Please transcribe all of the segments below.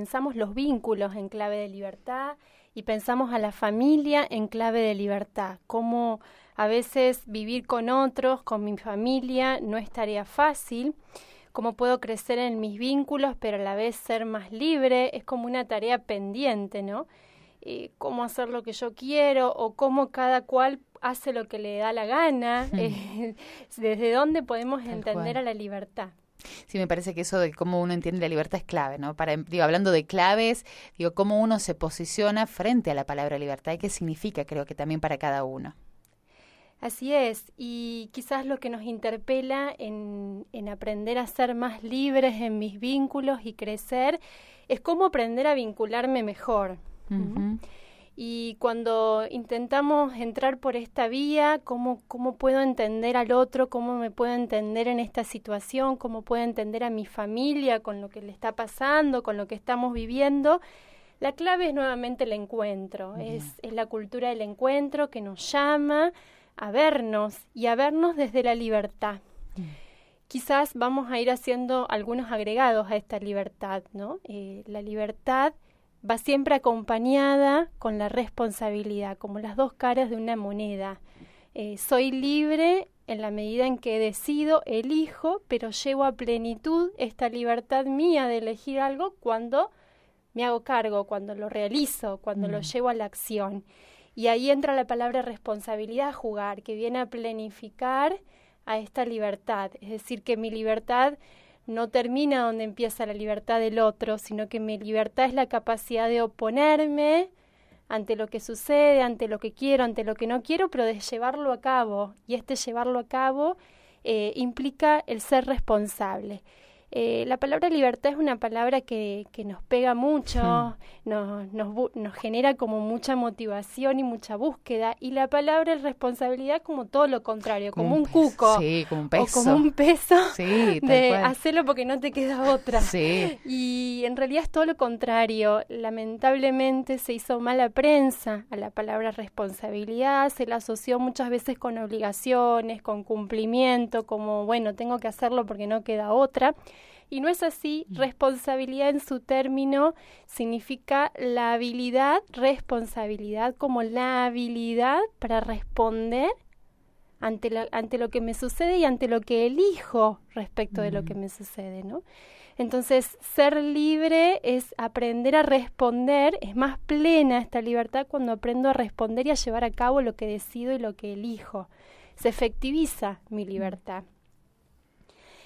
Pensamos los vínculos en clave de libertad y pensamos a la familia en clave de libertad, cómo a veces vivir con otros, con mi familia, no es tarea fácil, cómo puedo crecer en mis vínculos, pero a la vez ser más libre, es como una tarea pendiente, ¿no? Eh, cómo hacer lo que yo quiero o cómo cada cual hace lo que le da la gana, hmm. eh, desde dónde podemos entender a la libertad. Sí, me parece que eso de cómo uno entiende la libertad es clave, ¿no? Para, digo, hablando de claves, digo, cómo uno se posiciona frente a la palabra libertad y qué significa, creo que también para cada uno. Así es, y quizás lo que nos interpela en, aprender a ser más libres en mis vínculos y crecer es cómo aprender a vincularme mejor. Y cuando intentamos entrar por esta vía, ¿cómo, ¿cómo puedo entender al otro? ¿Cómo me puedo entender en esta situación? ¿Cómo puedo entender a mi familia con lo que le está pasando, con lo que estamos viviendo? La clave es nuevamente el encuentro, es, es la cultura del encuentro que nos llama a vernos y a vernos desde la libertad. Quizás vamos a ir haciendo algunos agregados a esta libertad, ¿no? Eh, la libertad va siempre acompañada con la responsabilidad, como las dos caras de una moneda. Eh, soy libre en la medida en que decido, elijo, pero llevo a plenitud esta libertad mía de elegir algo cuando me hago cargo, cuando lo realizo, cuando lo mm. llevo a la acción. Y ahí entra la palabra responsabilidad a jugar, que viene a planificar a esta libertad. Es decir, que mi libertad no termina donde empieza la libertad del otro, sino que mi libertad es la capacidad de oponerme ante lo que sucede, ante lo que quiero, ante lo que no quiero, pero de llevarlo a cabo. Y este llevarlo a cabo eh, implica el ser responsable. Eh, la palabra libertad es una palabra que, que nos pega mucho, hmm. nos, nos, nos, genera como mucha motivación y mucha búsqueda, y la palabra responsabilidad como todo lo contrario, como, un, cuco, como un peso. o como un peso de hacerlo porque no te queda otra. Y en realidad es todo lo contrario. Lamentablemente se hizo mala prensa a la palabra responsabilidad, se la asoció muchas veces con obligaciones, con cumplimiento, como bueno, tengo que hacerlo porque no queda otra. Y no es así, mm. responsabilidad en su término significa la habilidad, responsabilidad como la habilidad para responder ante, ante lo que me sucede y ante lo que elijo respecto de lo que mm. me sucede, ¿no? Entonces, ser libre es aprender a responder, es más plena esta libertad cuando aprendo a responder y a llevar a cabo lo que decido y lo que elijo. Se efectiviza mi libertad.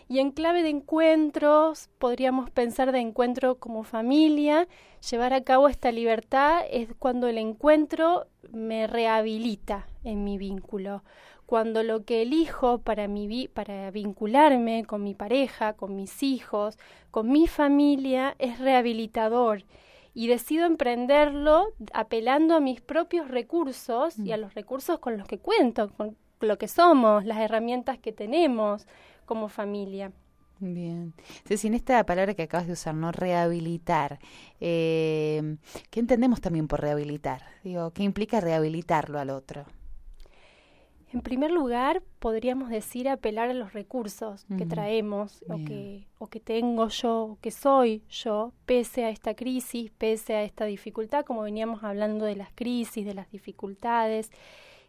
Y en clave de encuentros, podríamos pensar de encuentro como familia, llevar a cabo esta libertad es cuando el encuentro me rehabilita en mi vínculo, cuando lo que elijo para, mi para vincularme con mi pareja, con mis hijos, con mi familia, es rehabilitador. Y decido emprenderlo apelando a mis propios recursos y a mm. los recursos con los que cuento, con lo que somos, las herramientas que tenemos, como familia. Bien. Entonces, en esta palabra que acabas de usar, ¿no? Rehabilitar. Eh, ¿Qué entendemos también por rehabilitar? Digo, ¿qué implica rehabilitarlo al otro? En primer lugar, podríamos decir apelar a los recursos que traemos o que, o que tengo yo, o que soy yo, pese a esta crisis, pese a esta dificultad, como veníamos hablando de las crisis, de las dificultades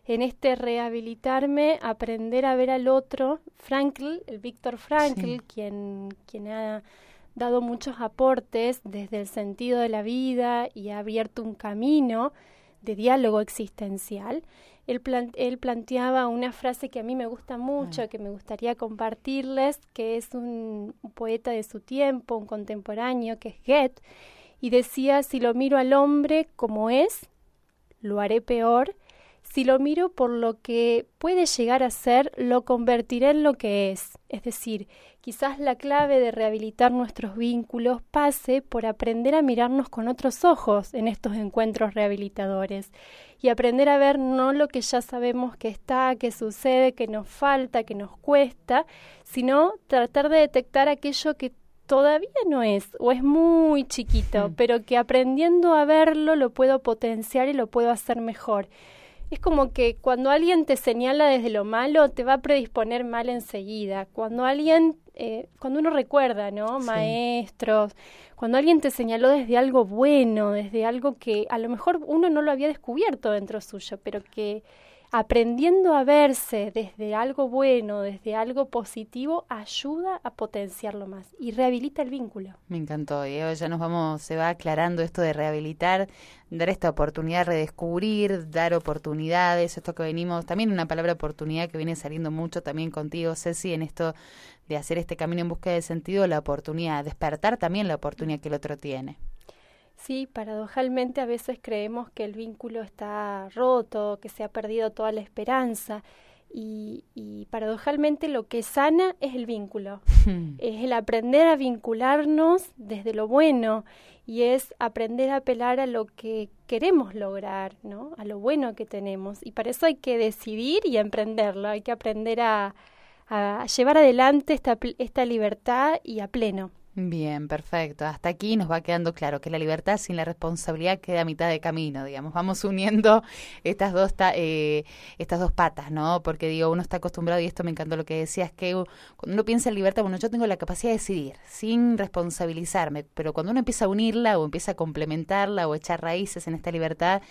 en este rehabilitarme, aprender a ver al otro, Frankl, el Víctor Frankl, quien, quien ha dado muchos aportes desde el sentido de la vida y ha abierto un camino de diálogo existencial. Él, él planteaba una frase que a mí me gusta mucho, ah. que me gustaría compartirles, que es un, un poeta de su tiempo, un contemporáneo, que es Goethe, y decía, si lo miro al hombre como es, lo haré peor, si lo miro por lo que puede llegar a ser, lo convertiré en lo que es. Es decir, quizás la clave de rehabilitar nuestros vínculos pase por aprender a mirarnos con otros ojos en estos encuentros rehabilitadores y aprender a ver no lo que ya sabemos que está, que sucede, que nos falta, que nos cuesta, sino tratar de detectar aquello que todavía no es o es muy chiquito, pero que aprendiendo a verlo lo puedo potenciar y lo puedo hacer mejor es como que cuando alguien te señala desde lo malo, te va a predisponer mal enseguida. Cuando alguien eh, cuando uno recuerda, ¿no? Maestros, cuando alguien te señaló desde algo bueno, desde algo que a lo mejor uno no lo había descubierto dentro suyo, pero que aprendiendo a verse desde algo bueno, desde algo positivo, ayuda a potenciarlo más y rehabilita el vínculo. Me encantó, y ya nos vamos, se va aclarando esto de rehabilitar, dar esta oportunidad, redescubrir, dar oportunidades, esto que venimos, también una palabra oportunidad que viene saliendo mucho también contigo, Ceci, en esto de hacer este camino en búsqueda de sentido, la oportunidad, despertar también la oportunidad que el otro tiene. Sí, paradojalmente a veces creemos que el vínculo está roto, que se ha perdido toda la esperanza. Y, y paradojalmente lo que sana es el vínculo, es el aprender a vincularnos desde lo bueno y es aprender a apelar a lo que queremos lograr, ¿no? A lo bueno que tenemos. Y para eso hay que decidir y emprenderlo, hay que aprender a, a llevar adelante esta, esta libertad y a pleno. Bien, perfecto. Hasta aquí nos va quedando claro que la libertad sin la responsabilidad queda a mitad de camino, digamos. Vamos uniendo estas dos, eh, estas dos patas, ¿no? Porque digo, uno está acostumbrado, y esto me encantó lo que decías, que cuando uno piensa en libertad, bueno, yo tengo la capacidad de decidir sin responsabilizarme, pero cuando uno empieza a unirla o empieza a complementarla o echar raíces en esta libertad,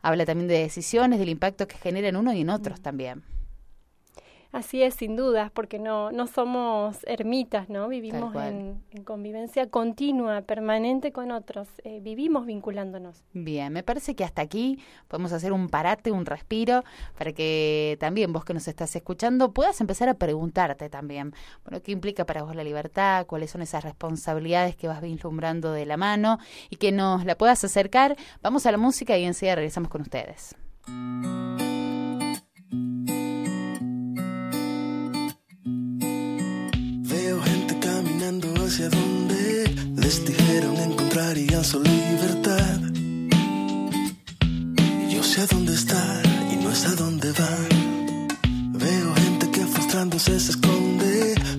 habla también de decisiones, del impacto que genera en uno y en otros mm. también. Así es, sin dudas, porque no, no somos ermitas, ¿no? Vivimos en, convivencia continua, permanente con otros, eh, vivimos vinculándonos. Bien, me parece que hasta aquí podemos hacer un parate, un respiro, para que también vos que nos estás escuchando puedas empezar a preguntarte también, bueno, ¿qué implica para vos la libertad? ¿Cuáles son esas responsabilidades que vas vislumbrando de la mano? Y que nos la puedas acercar. Vamos a la música y enseguida regresamos con ustedes. Hacia donde les dijeron encontrarían su libertad. Yo sé a dónde está y no sé a dónde van. Veo gente que frustrándose se esconde.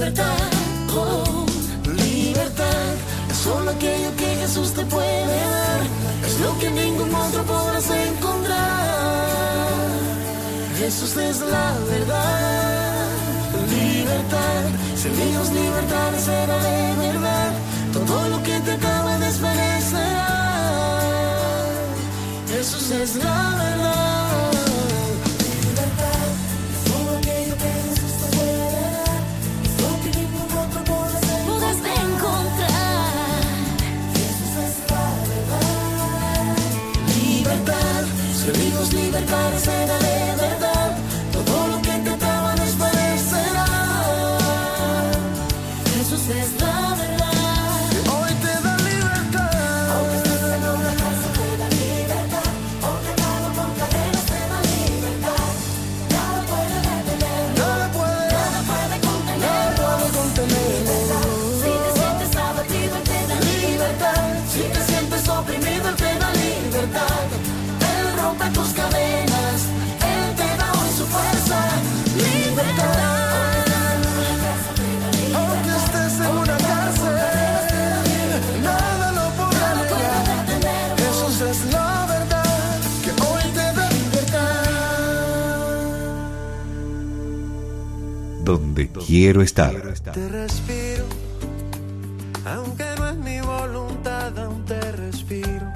Libertad, oh, libertad. Es solo aquello que Jesús te puede dar, es lo que ningún otro podrás encontrar. Jesús es la verdad, libertad. Si Dios libertad será de verdad. Todo lo que te acaba de desvanecerá. Jesús es la verdad. Dios donde quiero estar. Te respiro, aunque no es mi voluntad, aún te respiro.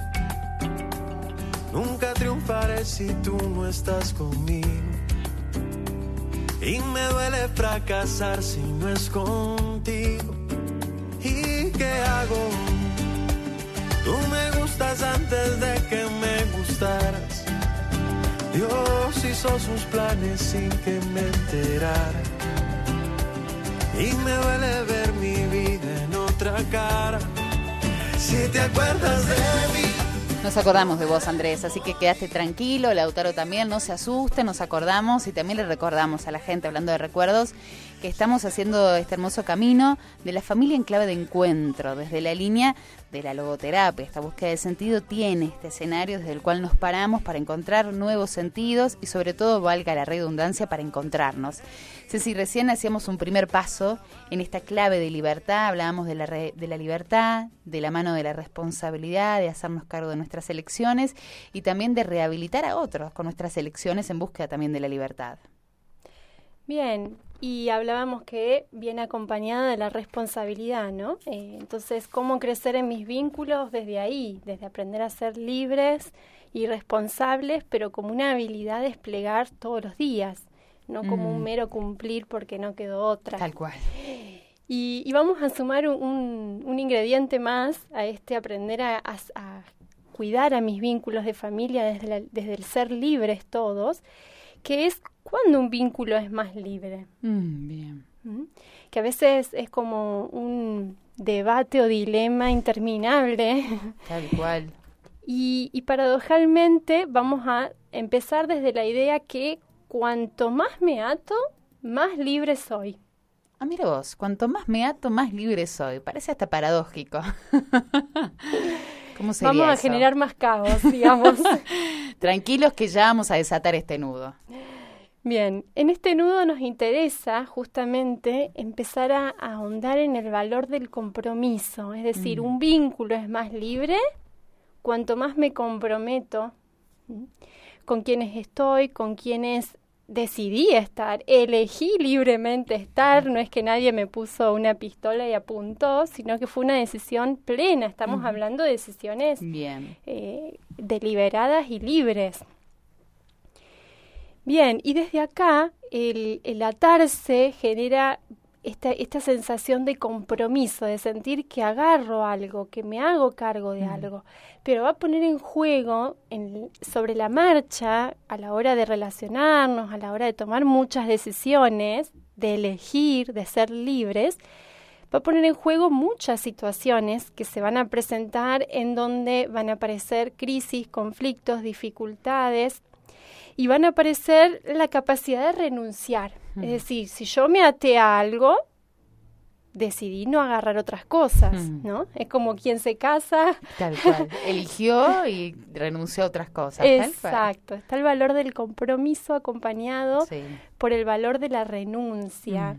Nunca triunfaré si tú no estás conmigo. Y me duele fracasar si no es contigo. ¿Y qué hago? Tú me gustas antes de que me gustaras. Dios hizo sus planes sin que me enterara. Y me duele ver mi vida en otra cara. Si te acuerdas de mí. Nos acordamos de vos, Andrés, así que quedaste tranquilo, Lautaro también, no se asuste, nos acordamos y también le recordamos a la gente, hablando de recuerdos, que estamos haciendo este hermoso camino de la familia en clave de encuentro, desde la línea de la logoterapia. Esta búsqueda de sentido tiene este escenario desde el cual nos paramos para encontrar nuevos sentidos y sobre todo, valga la redundancia, para encontrarnos. Ceci, recién hacíamos un primer paso en esta clave de libertad, hablábamos de la, de la libertad, de la mano de la responsabilidad, de hacernos cargo de nuestras elecciones y también de rehabilitar a otros con nuestras elecciones en búsqueda también de la libertad. Bien, y hablábamos que viene acompañada de la responsabilidad, ¿no? Eh, entonces, ¿cómo crecer en mis vínculos desde ahí? Desde aprender a ser libres y responsables, pero como una habilidad de desplegar todos los días, no como un Mm. mero cumplir porque no quedó otra. Tal cual. Y, y vamos a sumar un, un ingrediente más a este aprender a, a- a cuidar a mis vínculos de familia desde, la- desde el ser libres todos, que es cuando un vínculo es más libre. Mm, bien. ¿Mm? Que a veces es como un debate o dilema interminable. Tal cual. Y, y paradojalmente vamos a empezar desde la idea que cuanto más me ato, más libre soy. Ah, mira vos, cuanto más me ato, más libre soy. Parece hasta paradójico. ¿Cómo sería Vamos a eso? generar más caos, digamos. Tranquilos que ya vamos a desatar este nudo. Bien, en este nudo nos interesa justamente empezar a, a ahondar en el valor del compromiso, es decir, Mm. un vínculo es más libre cuanto más me comprometo con quienes estoy, con quienes decidí estar, elegí libremente estar, no es que nadie me puso una pistola y apuntó, sino que fue una decisión plena, estamos hablando de decisiones Bien. eh, deliberadas y libres. Bien, y desde acá el, el atarse genera esta, esta sensación de compromiso, de sentir que agarro algo, que me hago cargo de Mm. algo, pero va a poner en juego en- sobre la marcha a la hora de relacionarnos, a la hora de tomar muchas decisiones, de elegir, de ser libres, va a poner en juego muchas situaciones que se van a presentar en donde van a aparecer crisis, conflictos, dificultades y van a aparecer la capacidad de renunciar. Es decir, si yo me até a algo, decidí no agarrar otras cosas, Mm. ¿no? Es como quien se casa. Tal cual. Eligió y renunció a otras cosas. tal. Exacto. Está el valor del compromiso acompañado Sí. por el valor de la renuncia.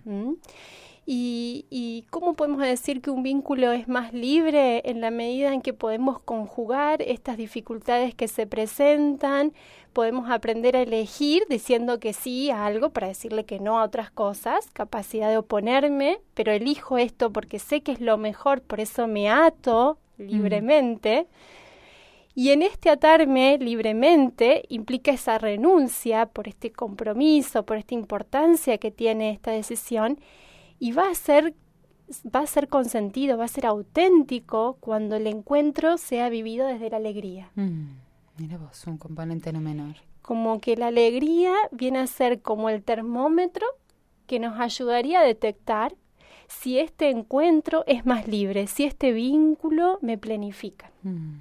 Y, y cómo podemos decir que un vínculo es más libre en la medida en que podemos conjugar estas dificultades que se presentan, podemos aprender a elegir diciendo que sí a algo para decirle que no a otras cosas, capacidad de oponerme, pero elijo esto porque sé que es lo mejor, por eso me ato libremente. Y en este atarme libremente implica esa renuncia por este compromiso, por esta importancia que tiene esta decisión y va a ser va a ser consentido, va a ser auténtico cuando el encuentro sea vivido desde la alegría. Mm, mira vos, un componente no menor. Como que la alegría viene a ser como el termómetro que nos ayudaría a detectar si este encuentro es más libre, si este vínculo me planifica. Mm.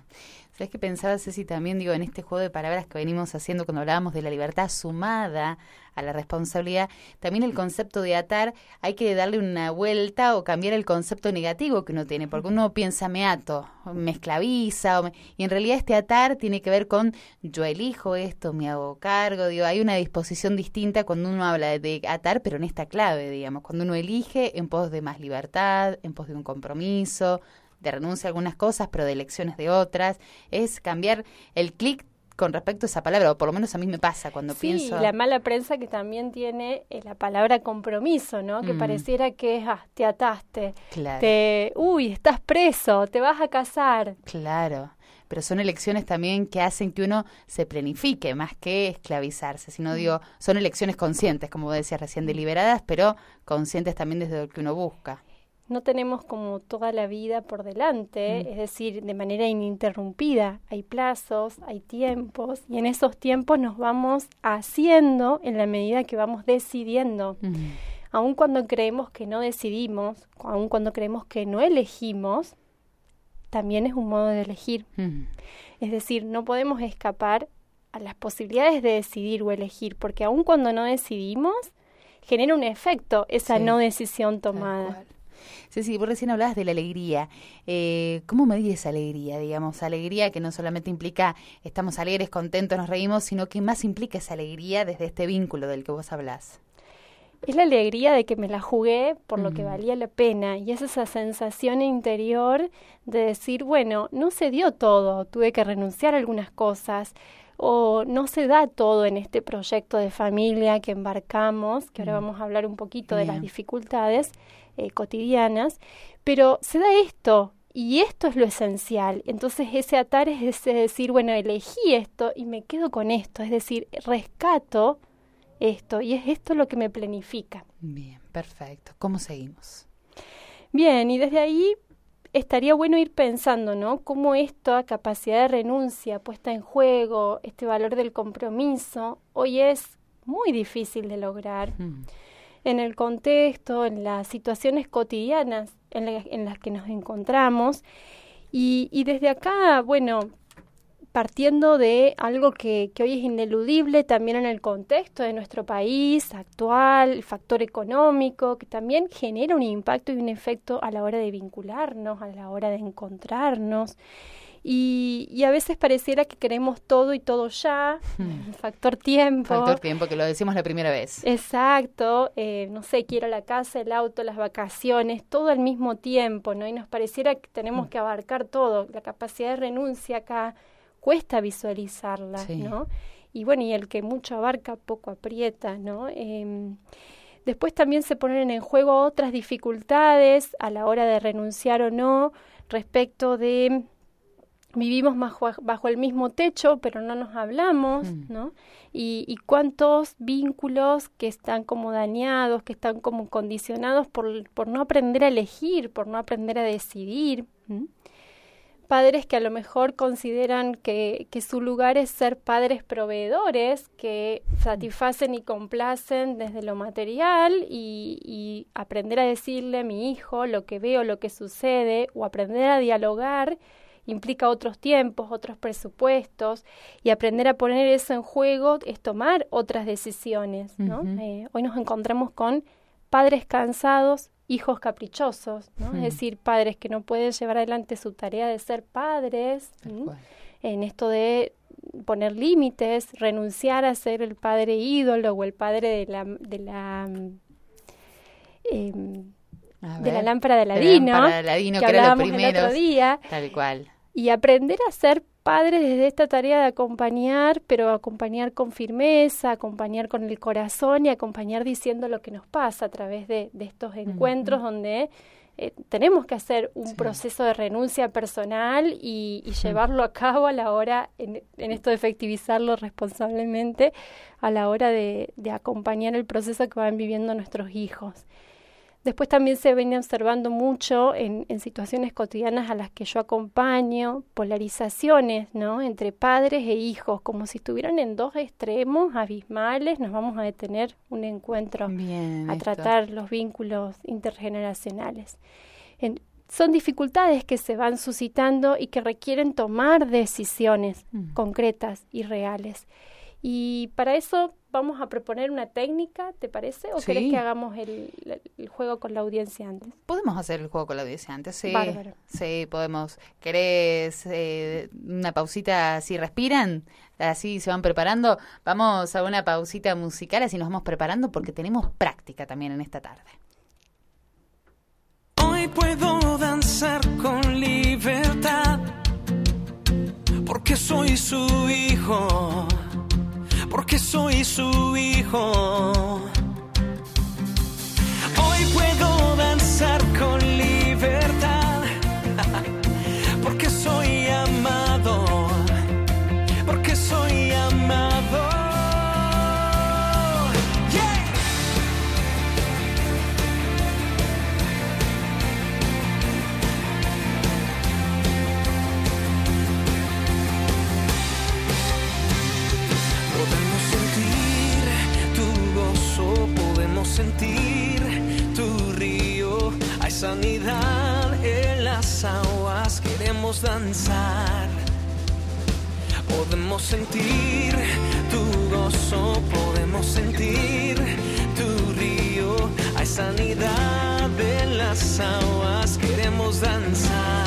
¿Sabes qué pensaba, Ceci, también, digo, en este juego de palabras que venimos haciendo cuando hablábamos de la libertad sumada a la responsabilidad, también el concepto de atar hay que darle una vuelta o cambiar el concepto negativo que uno tiene, porque uno piensa me ato, me esclaviza, o me- y en realidad este atar tiene que ver con yo elijo esto, me hago cargo, digo, hay una disposición distinta cuando uno habla de, atar, pero en esta clave, digamos, cuando uno elige en pos de más libertad, en pos de un compromiso, de renuncia a algunas cosas, pero de elecciones de otras, es cambiar el clic con respecto a esa palabra, o por lo menos a mí me pasa cuando Sí, pienso... la mala prensa que también tiene eh, la palabra compromiso, ¿no? Que Mm. pareciera que es, ah, te ataste, Claro, te, uy, estás preso, te vas a casar. claro. pero son elecciones también que hacen que uno se planifique más que esclavizarse, sino Mm. digo, son elecciones conscientes, como decías recién, deliberadas, pero conscientes también desde lo que uno busca. No tenemos como toda la vida por delante, Mm. es decir, de manera ininterrumpida. Hay plazos, hay tiempos, y en esos tiempos nos vamos haciendo en la medida que vamos decidiendo. Aun cuando creemos que no decidimos, aun cuando creemos que no elegimos, también es un modo de elegir. Mm. Es decir, no podemos escapar a las posibilidades de decidir o elegir, porque aun cuando no decidimos, genera un efecto esa Sí. no decisión tomada. Ceci, vos recién hablabas de la alegría. Eh, ¿Cómo medir esa alegría, digamos? Alegría que no solamente implica estamos alegres, contentos, nos reímos, sino que más implica esa alegría desde este vínculo del que vos hablás. Es la alegría de que me la jugué por lo que valía la pena y es esa sensación interior de decir, bueno, no se dio todo, tuve que renunciar a algunas cosas o no se da todo en este proyecto de familia que embarcamos, que ahora Mm. vamos a hablar un poquito de las dificultades eh, cotidianas, pero se da esto y esto es lo esencial. Entonces ese atar es ese decir, bueno, elegí esto y me quedo con esto, es decir, rescato esto y es esto lo que me planifica. Bien, perfecto. ¿Cómo seguimos? Bien, y desde ahí estaría bueno ir pensando, ¿no? Cómo esta capacidad de renuncia puesta en juego, este valor del compromiso, hoy es muy difícil de lograr Mm. En el contexto, en las situaciones cotidianas en, en las que nos encontramos. Y, y desde acá, bueno, partiendo de algo que, que hoy es ineludible también en el contexto de nuestro país actual, el factor económico, que también genera un impacto y un efecto a la hora de vincularnos, a la hora de encontrarnos. Y, y a veces pareciera que queremos todo y todo ya, el factor tiempo. Factor tiempo, que lo decimos la primera vez. Exacto, eh, no sé, quiero la casa, el auto, las vacaciones, todo al mismo tiempo, ¿no? Y nos pareciera que tenemos que abarcar todo. La capacidad de renuncia acá cuesta visualizarla, Sí. ¿no? Y bueno, y el que mucho abarca, poco aprieta, ¿no? Em, después también se ponen en juego otras dificultades a la hora de renunciar o no respecto de vivimos bajo, bajo el mismo techo, pero no nos hablamos, Mm. ¿no? Y, y cuántos vínculos que están como dañados, que están como condicionados por, por no aprender a elegir, por no aprender a decidir. Padres que a lo mejor consideran que, que su lugar es ser padres proveedores, que satisfacen y complacen desde lo material y, y aprender a decirle a mi hijo lo que veo, lo que sucede, o aprender a dialogar implica otros tiempos, otros presupuestos, y aprender a poner eso en juego es tomar otras decisiones, ¿no? Eh, hoy nos encontramos con padres cansados, hijos caprichosos, ¿no? Mm. Es decir, padres que no pueden llevar adelante su tarea de ser padres, en esto de poner límites, renunciar a ser el padre ídolo o el padre de la, de la mm, A de la lámpara de De la Aladino, lámpara de Aladino, que que era lo hablábamos el otro primero. día, Tal cual. Y aprender a ser padres desde esta tarea de acompañar, pero acompañar con firmeza, acompañar con el corazón y acompañar diciendo lo que nos pasa a través de, de estos encuentros donde eh, tenemos que hacer un Sí. proceso de renuncia personal y, y llevarlo a cabo a la hora, en, en esto de efectivizarlo responsablemente, a la hora de, de acompañar el proceso que van viviendo nuestros hijos. Después también se viene observando mucho en, en situaciones cotidianas a las que yo acompaño, polarizaciones, ¿no? Entre padres e hijos, como si estuvieran en dos extremos abismales, nos vamos a detener un encuentro Bien. a esto. tratar los vínculos intergeneracionales. En- son dificultades que se van suscitando y que requieren tomar decisiones Mm. concretas y reales. Y para eso vamos a proponer una técnica, ¿te parece? ¿O Sí. querés que hagamos el, el juego con la audiencia antes? Podemos hacer el juego con la audiencia antes, sí. Bárbaro. Sí, podemos. ¿Querés eh, una pausita si respiran? Así se van preparando. Vamos a una pausita musical, así nos vamos preparando porque tenemos práctica también en esta tarde. Hoy puedo danzar con libertad, porque soy su hijo, porque soy su hijo. Hoy puedo danzar con sanidad en las aguas, queremos danzar. Podemos sentir tu gozo, podemos sentir tu río. Hay sanidad en las aguas, queremos danzar.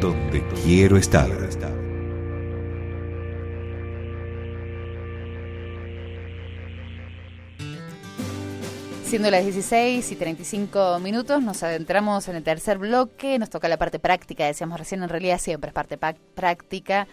Donde quiero estar. Siendo las 16 y 35 minutos, nos adentramos en el tercer bloque, nos toca la parte práctica, decíamos recién, en realidad siempre es parte pa- práctica,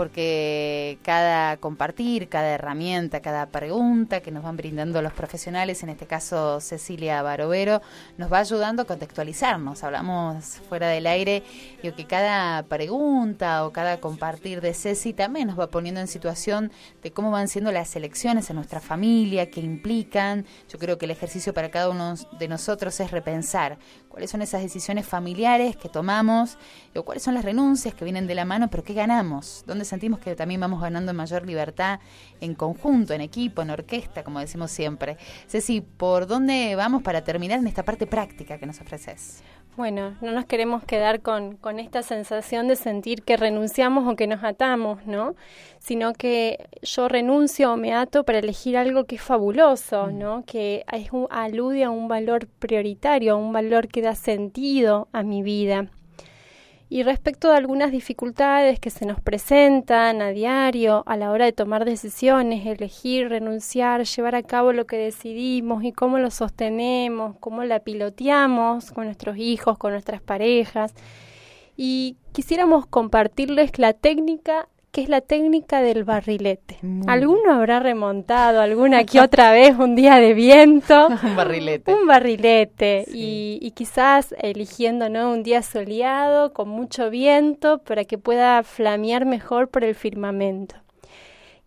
porque cada compartir, cada herramienta, cada pregunta que nos van brindando los profesionales, en este caso Cecilia Barovero, nos va ayudando a contextualizarnos. Hablamos fuera del aire y que cada pregunta o cada compartir de Ceci también nos va poniendo en situación de cómo van siendo las elecciones en nuestra familia, qué implican. Yo creo que el ejercicio para cada uno de nosotros es repensar cuáles son esas decisiones familiares que tomamos o cuáles son las renuncias que vienen de la mano, pero qué ganamos, dónde sentimos que también vamos ganando mayor libertad en conjunto, en equipo, en orquesta, como decimos siempre. Ceci, ¿por dónde vamos para terminar en esta parte práctica que nos ofreces? Bueno, no nos queremos quedar con, con esta sensación de sentir que renunciamos o que nos atamos, ¿no? Sino que yo renuncio o me ato para elegir algo que es fabuloso, ¿no? Que es un- alude a un valor prioritario, a un valor que da sentido a mi vida. Y respecto de algunas dificultades que se nos presentan a diario a la hora de tomar decisiones, elegir, renunciar, llevar a cabo lo que decidimos y cómo lo sostenemos, cómo la piloteamos con nuestros hijos, con nuestras parejas. Y quisiéramos compartirles la técnica que es la técnica del barrilete. Alguno habrá remontado alguna que otra vez un día de viento. un barrilete. Un barrilete. Y, y, quizás eligiendo ¿no? un día soleado, con mucho viento, para que pueda flamear mejor por el firmamento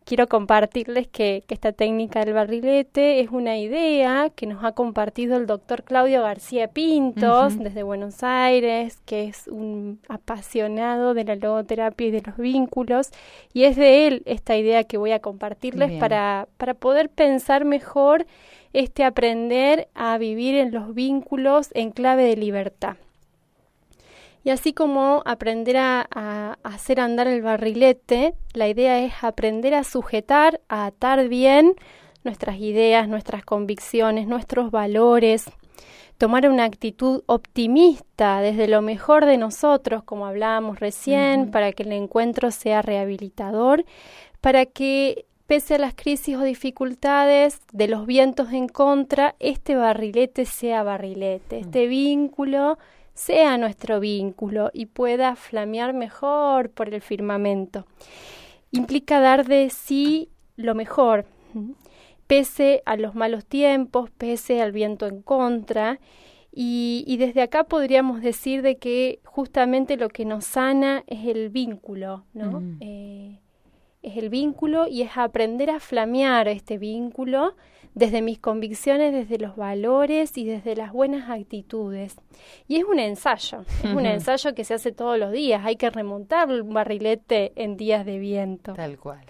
quiero compartirles que, esta técnica del barrilete es una idea que nos ha compartido el doctor Claudio García Pintos desde Buenos Aires, que es un apasionado de la logoterapia y de los vínculos, y es de él esta idea que voy a compartirles para, para poder pensar mejor este aprender a vivir en los vínculos en clave de libertad. Y así como aprender a, hacer andar el barrilete, la idea es aprender a sujetar, a atar bien nuestras ideas, nuestras convicciones, nuestros valores, tomar una actitud optimista desde lo mejor de nosotros, como hablábamos recién, para que el encuentro sea rehabilitador, para que pese a las crisis o dificultades de los vientos en contra, este barrilete sea barrilete, este vínculo sea nuestro vínculo y pueda flamear mejor por el firmamento. Implica dar de sí lo mejor, pese a los malos tiempos, pese al viento en contra. Y, desde acá podríamos decir de que justamente lo que nos sana es el vínculo, ¿no? Eh, es el vínculo y es aprender a flamear este vínculo desde mis convicciones, desde los valores y desde las buenas actitudes. Y es un ensayo, es un ensayo que se hace todos los días, hay que remontar un barrilete en días de viento. Tal cual.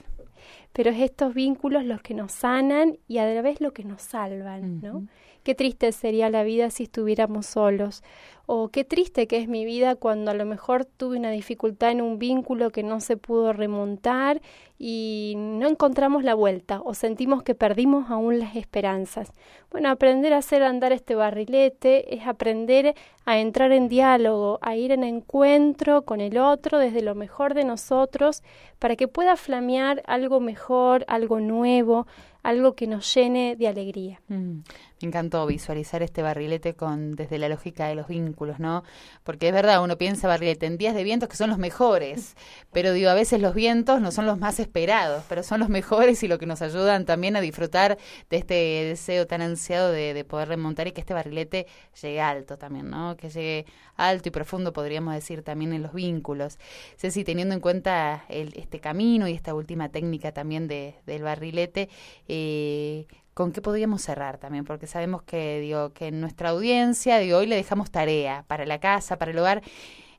Pero es estos vínculos los que nos sanan y a la vez lo que nos salvan, ¿no? Qué triste sería la vida si estuviéramos solos. O qué triste que es mi vida cuando a lo mejor tuve una dificultad en un vínculo que no se pudo remontar y no encontramos la vuelta o sentimos que perdimos aún las esperanzas. Bueno, aprender a hacer andar este barrilete es aprender a entrar en diálogo, a ir en encuentro con el otro desde lo mejor de nosotros para que pueda flamear algo mejor, algo nuevo, algo que nos llene de alegría. Mm, encantó visualizar este barrilete con desde la lógica de los vínculos, ¿no? Porque es verdad, uno piensa barrilete en días de vientos que son los mejores, pero digo, a veces los vientos no son los más esperados, pero son los mejores y lo que nos ayudan también a disfrutar de este deseo tan ansiado de, de poder remontar y que este barrilete llegue alto también, ¿no? Que llegue alto y profundo, podríamos decir, también en los vínculos. Ceci, teniendo en cuenta el, este camino y esta última técnica también de, del barrilete, eh, ¿Con qué podríamos cerrar también? Porque sabemos que, digo, que en nuestra audiencia, digo, hoy le dejamos tarea para la casa, para el hogar.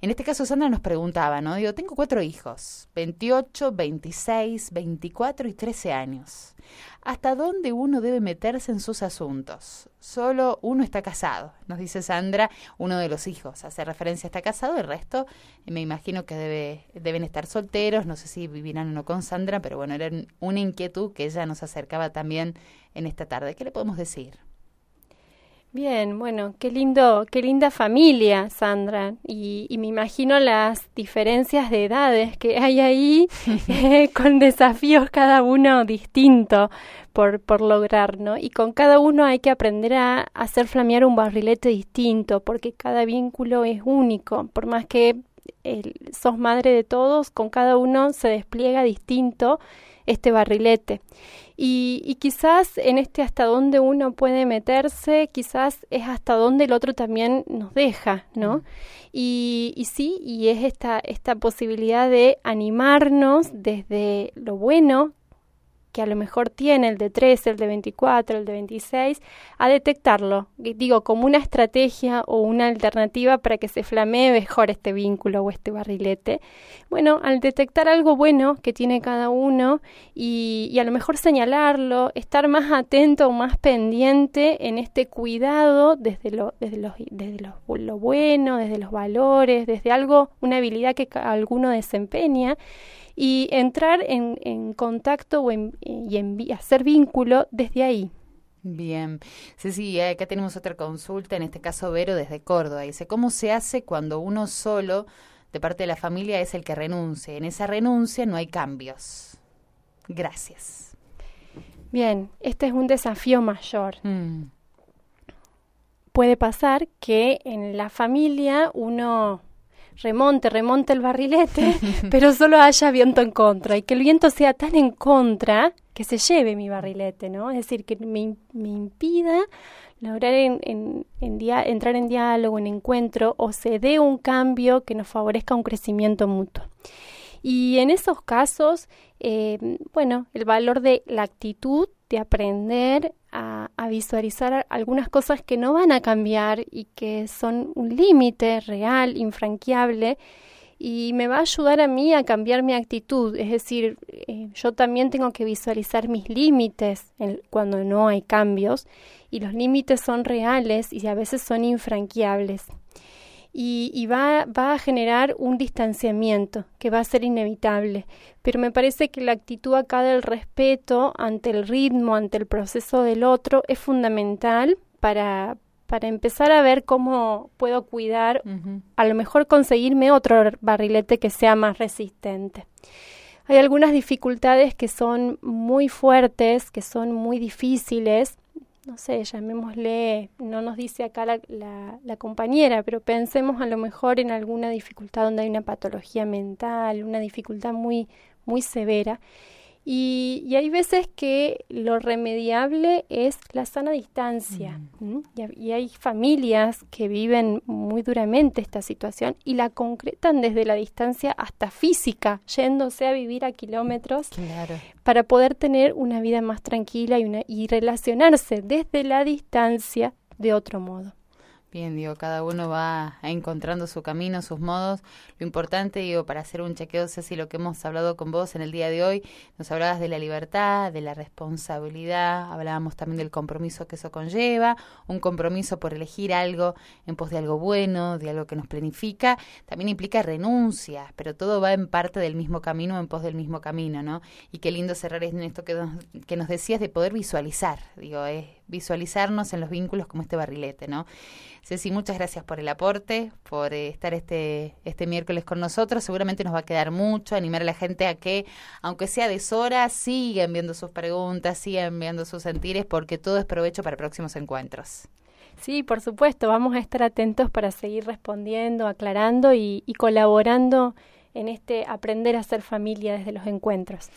En este caso, Sandra nos preguntaba, ¿no? Digo, tengo cuatro hijos, 28, 26, 24 y 13 años. ¿Hasta dónde uno debe meterse en sus asuntos? Solo uno está casado, nos dice Sandra, uno de los hijos. Hace referencia a está casado, el resto me imagino que debe, deben estar solteros, no sé si vivirán o no con Sandra, pero bueno, era una inquietud que ella nos acercaba también en esta tarde. ¿Qué le podemos decir? Bien, bueno, qué lindo, qué linda familia, Sandra. Y, me imagino las diferencias de edades que hay ahí, eh, con desafíos cada uno distinto por, por lograr, ¿no? Y con cada uno hay que aprender a hacer flamear un barrilete distinto, porque cada vínculo es único. Por más que sos madre de todos, con cada uno se despliega distinto este barrilete. Y, quizás en este hasta dónde uno puede meterse, quizás es hasta dónde el otro también nos deja, ¿no? Mm. Y, y sí, y es esta, esta posibilidad de animarnos desde lo bueno que a lo mejor tiene el de 13, el de 24, el de 26, a detectarlo, digo, como una estrategia o una alternativa para que se flamee mejor este vínculo o este barrilete. Bueno, al detectar algo bueno que tiene cada uno y, y a lo mejor señalarlo, estar más atento o más pendiente en este cuidado desde lo, desde los, desde lo, lo bueno, desde los valores, desde algo, una habilidad que alguno desempeña y entrar en, en contacto o en, y en, hacer vínculo desde ahí. Bien. Ceci, acá tenemos otra consulta, en este caso Vero desde Córdoba. Dice, ¿cómo se hace cuando uno solo de parte de la familia es el que renuncia? En esa renuncia no hay cambios. Gracias. Bien, este es un desafío mayor. Mm. Puede pasar que en la familia uno remonte, remonte el barrilete, pero solo haya viento en contra y que el viento sea tan en contra que se lleve mi barrilete, ¿no? Es decir, que me, me impida lograr en, en, entrar en diálogo, en encuentro o se dé un cambio que nos favorezca un crecimiento mutuo. Y en esos casos, eh, bueno, el valor de la actitud de aprender a, visualizar algunas cosas que no van a cambiar y que son un límite real, infranqueable, y me va a ayudar a mí a cambiar mi actitud. Es decir, eh, yo también tengo que visualizar mis límites cuando no hay cambios y los límites son reales y a veces son infranqueables y, va, va, a generar un distanciamiento que va a ser inevitable. Pero me parece que la actitud acá del respeto ante el ritmo, ante el proceso del otro, es fundamental para, para empezar a ver cómo puedo cuidar, a lo mejor conseguirme otro barrilete que sea más resistente. Hay algunas dificultades que son muy fuertes, que son muy difíciles, no sé, llamémosle, no nos dice acá la, la, compañera, pero pensemos a lo mejor en alguna dificultad donde hay una patología mental, una dificultad muy, muy severa. Y, hay veces que lo remediable es la sana distancia. Mm. Y, hay familias que viven muy duramente esta situación y la concretan desde la distancia hasta física, yéndose a vivir a kilómetros para poder tener una vida más tranquila y, una, y relacionarse desde la distancia de otro modo. Bien, digo, cada uno va encontrando su camino, sus modos. Lo importante, digo, para hacer un chequeo, si lo que hemos hablado con vos en el día de hoy, nos hablabas de la libertad, de la responsabilidad, hablábamos también del compromiso que eso conlleva, un compromiso por elegir algo en pos de algo bueno, de algo que nos planifica, también implica renuncias, pero todo va en parte del mismo camino, en pos del mismo camino, ¿no? Y qué lindo cerrar en esto que nos, que nos decías de poder visualizar, digo, es visualizarnos en los vínculos como este barrilete, ¿no? Ceci, muchas gracias por el aporte, por eh, estar este, este miércoles con nosotros. Seguramente nos va a quedar mucho, animar a la gente a que, aunque sea deshora, sigan viendo sus preguntas, sigan viendo sus sentires, porque todo es provecho para próximos encuentros. Sí, por supuesto, vamos a estar atentos para seguir respondiendo, aclarando y, y colaborando en este aprender a ser familia desde los encuentros.